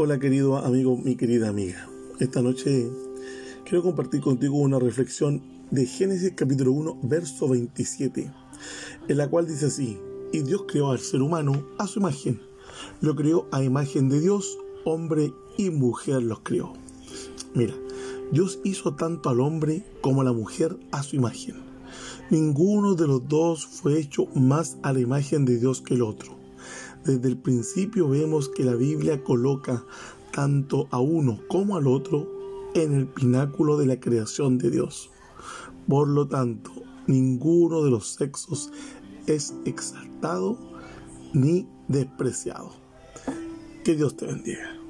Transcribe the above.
Hola querido amigo, mi querida amiga. Esta noche quiero compartir contigo una reflexión de Génesis capítulo 1, verso 27, en la cual dice así, y Dios creó al ser humano a su imagen, lo creó a imagen de Dios, hombre y mujer los creó. Mira, Dios hizo tanto al hombre como a la mujer a su imagen. Ninguno de los dos fue hecho más a la imagen de Dios que el otro. Desde el principio vemos que la Biblia coloca tanto a uno como al otro en el pináculo de la creación de Dios. Por lo tanto, ninguno de los sexos es exaltado ni despreciado. Que Dios te bendiga.